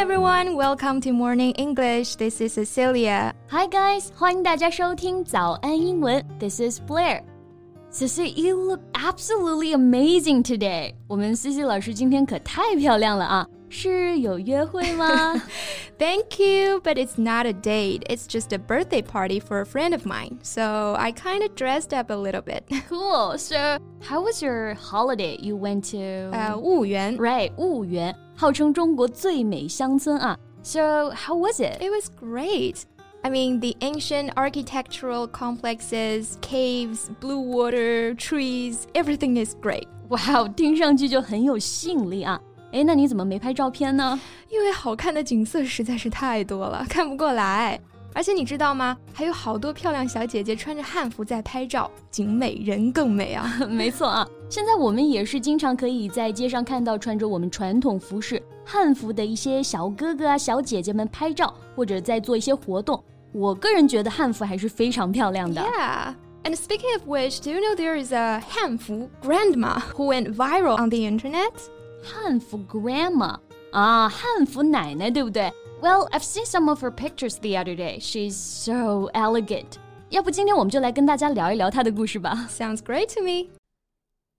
everyone, welcome to Morning English. This is Cecilia. Hi guys, 欢迎大家收听早安英文. This is Blair. Cecilia, you look absolutely amazing today. 我们 Ceci 老师今天可太漂亮了啊！是有约会吗？Thank you, but it's not a date. It's just a birthday party for a friend of mine. So I kind of dressed up a little bit. Cool. So how was your holiday? You went to uh, 呃，婺源。Right, 婺源。号称中国最美乡村啊。So, how was it? It was great. I mean, the ancient architectural complexes, caves, blue water, trees, everything is great. 哇，听上去就很有吸引力啊！哎，那你怎么没拍照片呢？因为好看的景色实在是太多了，看不过来。而且你知道吗？还有好多漂亮小姐姐穿着汉服在拍照，景美人更美啊！没错啊， 现在我们也是经常可以在街上看到穿着我们传统服饰汉服的一些小哥哥啊、小姐姐们拍照，或者在做一些活动。我个人觉得汉服还是非常漂亮的。Yeah. And speaking of which, do you know there is a Hanfu grandma who went viral on the internet? 汉服 grandma 啊，汉服奶奶，对不对？Well, I've seen some of her pictures the other day. She's so elegant. 要不今天我们就来跟大家聊一聊她的故事吧。Sounds great to me.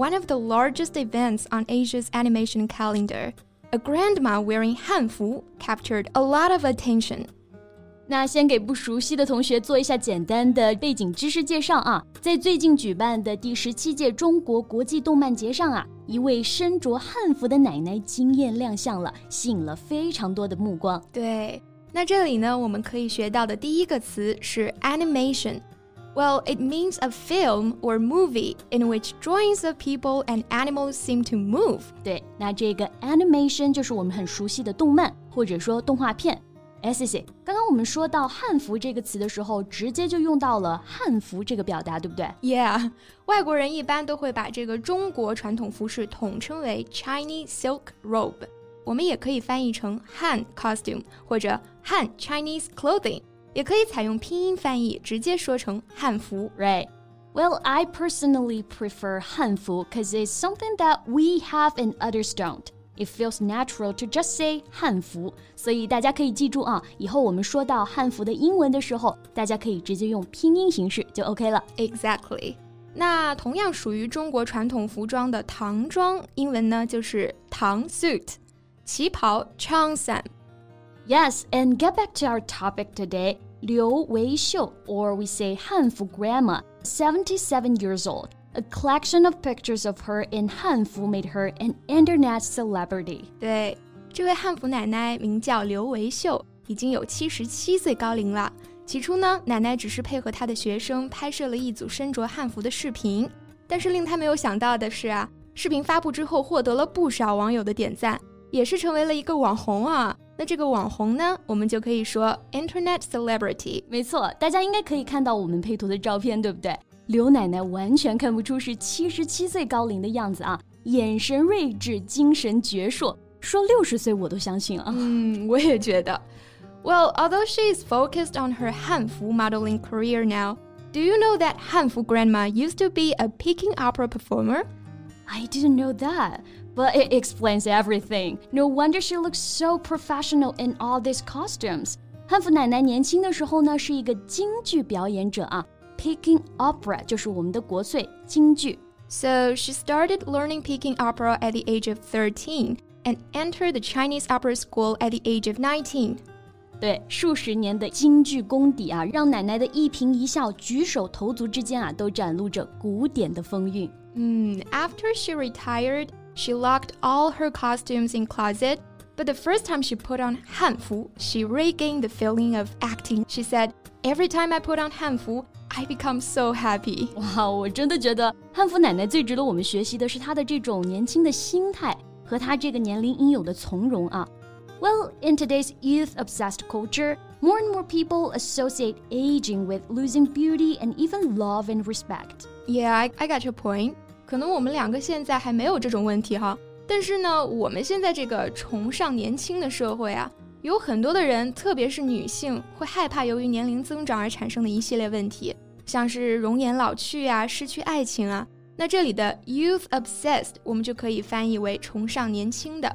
one of the largest events on Asia's animation calendar. A grandma wearing Hanfu captured a lot of attention. 那先给不熟悉的同学做一下简单的背景知识介绍啊，在最近举办的第十七届中国国际动漫节上啊，一位身着汉服的奶奶惊艳亮相了，吸引了非常多的目光。对，那这里呢，我们可以学到的第一个词是 animation。 well, it means a film or movie in which drawings of people and animals seem to move. 对，那这个 animation 就是我们很熟悉的动漫或者说动画片。哎，C C，刚刚我们说到汉服这个词的时候，直接就用到了汉服这个表达，对不对？Yeah，外国人一般都会把这个中国传统服饰统称为 Chinese silk robe，我们也可以翻译成汉 costume 或者汉 Chinese clothing。 也可以采用拼音翻译，直接说成汉服，right？Well, I personally prefer Hanfu because it's something that we have and others don't. It feels natural to just say 汉服，所以大家可以记住啊，以后我们说到汉服的英文的时候，大家可以直接用拼音形式就 OK 了。Exactly. 那同样属于中国传统服装的唐装，英文呢就是唐 suit，旗袍 cheongsam。Yes, and get back to our topic today. Liu Weixiu, or we say Hanfu Grandma, 77 years old. A collection of pictures of her in Hanfu made her an internet celebrity. 对，这位汉服奶奶名叫刘维秀，已经有七十七岁高龄了。起初呢，奶奶只是配合她的学生拍摄了一组身着汉服的视频，但是令她没有想到的是啊，视频发布之后获得了不少网友的点赞，也是成为了一个网红啊。那这个网红呢，我们就可以说 internet celebrity。没错，大家应该可以看到我们配图的照片，对不对？刘奶奶完全看不出是七十七岁高龄的样子啊，眼神睿智，精神矍铄，说六十岁我都相信啊。嗯，我也觉得。Well, although she is focused on her Hanfu modeling career now, do you know that Hanfu grandma used to be a Peking opera performer? I didn't know that. But it explains everything. No wonder she looks so professional in all these costumes. 汉服奶奶年轻的时候呢，是一个京剧表演者啊。Peking opera 就是我们的国粹京剧。So she started learning Peking opera at the age of 13 and entered the Chinese opera school at the age of 19. 对，数十年的京剧功底啊，让奶奶的一颦一笑、举手投足之间啊，都展露着古典的风韵。嗯，After she retired. She locked all her costumes in closet, but the first time she put on hanfu, she regained the feeling of acting. She said, "Every time I put on hanfu, I become so happy." 哇，我真的觉得汉服奶奶最值得我们学习的是她的这种年轻的心态和她这个年龄应有的从容啊。Well, in today's youth obsessed culture, more and more people associate aging with losing beauty and even love and respect. Yeah, I, I got your point. 可能我们两个现在还没有这种问题哈，但是呢，我们现在这个崇尚年轻的社会啊，有很多的人，特别是女性，会害怕由于年龄增长而产生的一系列问题，像是容颜老去啊、失去爱情啊。那这里的 youth obsessed，我们就可以翻译为崇尚年轻的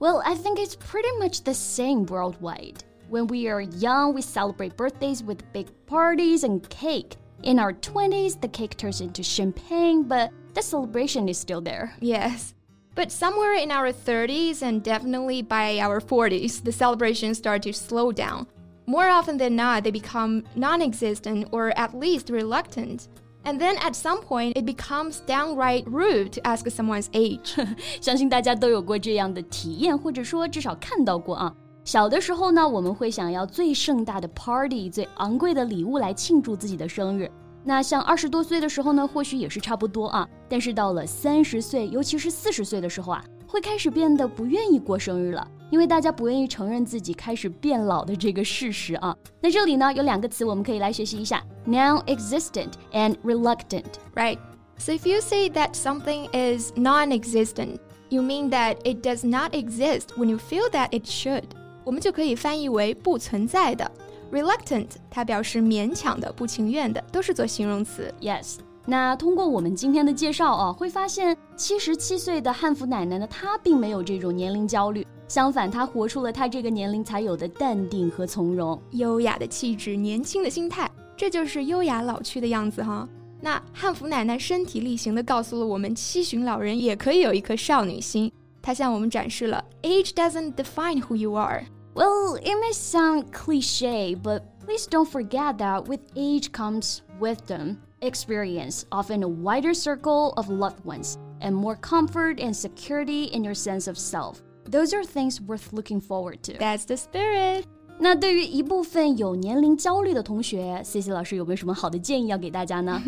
，right？well, I think it's pretty much the same worldwide. When we are young, we celebrate birthdays with big parties and cake. In our 20s, the cake turns into champagne, but the celebration is still there. Yes. But somewhere in our 30s and definitely by our 40s, the celebrations start to slow down. More often than not, they become non existent or at least reluctant. And then at some point, it becomes downright rude to ask someone's age. 相信大家都有过这样的体验，或者说至少看到过啊。小的时候呢，我们会想要最盛大的 party、最昂贵的礼物来庆祝自己的生日。那像二十多岁的时候呢，或许也是差不多啊。但是到了三十岁，尤其是四十岁的时候啊，会开始变得不愿意过生日了，因为大家不愿意承认自己开始变老的这个事实啊。那这里呢有两个词我们可以来学习一下 ：non-existent and reluctant。Right. So if you say that something is non-existent, you mean that it does not exist when you feel that it should. 我们就可以翻译为不存在的。Reluctant，它表示勉强的、不情愿的，都是做形容词。Yes。那通过我们今天的介绍啊，会发现七十七岁的汉服奶奶呢，她并没有这种年龄焦虑，相反，她活出了她这个年龄才有的淡定和从容，优雅的气质，年轻的心态， 这就是优雅老去的样子哈。那汉服奶奶身体力行的告诉了我们，七旬老人也可以有一颗少女心。她向我们展示了 Age doesn't define who you are。Well, it may sound cliche, but please don't forget that with age comes wisdom experience, often a wider circle of loved ones, and more comfort and security in your sense of self. Those are things worth looking forward to. That's the spirit. 那对于一部分有年龄焦虑的同学，Ceci 老师有没有什么好的建议要给大家呢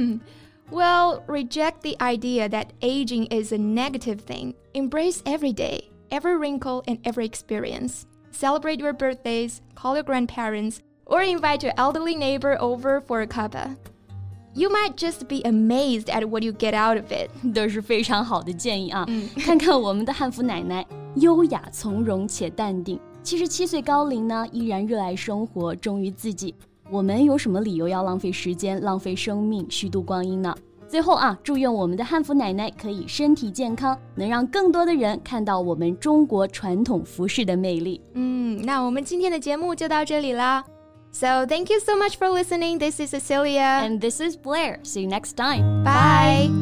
？Well, reject the idea that aging is a negative thing. Embrace every day, every wrinkle, and every experience. Celebrate your birthdays, call your grandparents, or invite your elderly neighbor over for a cuppa. You might just be amazed at what you get out of it. 七十七岁高龄呢，依然热爱生活，忠于自己。我们有什么理由要浪费时间、浪费生命、虚度光阴呢？最后啊，祝愿我们的汉服奶奶可以身体健康，能让更多的人看到我们中国传统服饰的魅力。嗯，那我们今天的节目就到这里啦。So thank you so much for listening. This is Cecilia. And this is Blair. See you next time. Bye.